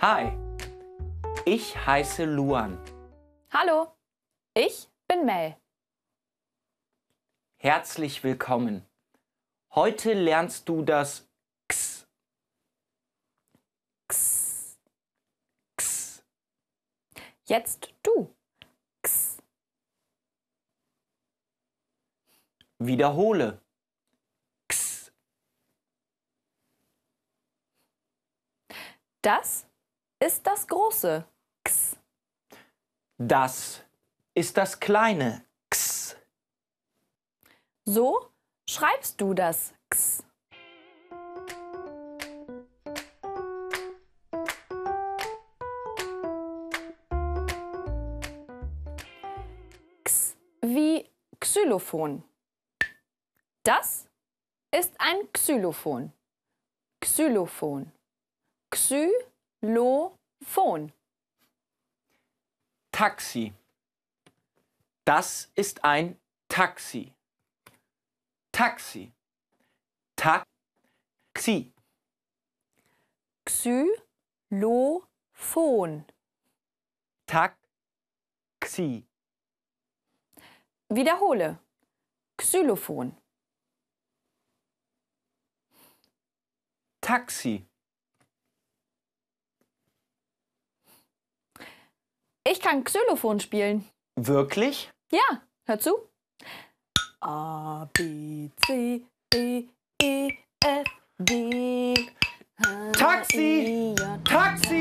Hi, ich heiße Luan. Hallo, ich bin Mel. Herzlich willkommen. Heute lernst du das X. X. X. Jetzt du. X. Wiederhole. X. Das ist das große X. Das ist das kleine X. So schreibst du das X. X wie Xylophon. Das ist ein Xylophon. Xylophon. Xylophon. Taxi. Das ist ein Taxi. Taxi. Taxi. Xylophon. Taxi. Wiederhole. Xylophon. Taxi. Ich kann Xylophon spielen. Wirklich? Ja, hör zu. A, B, C, D, E, F, G. H, Taxi! I, J. Taxi!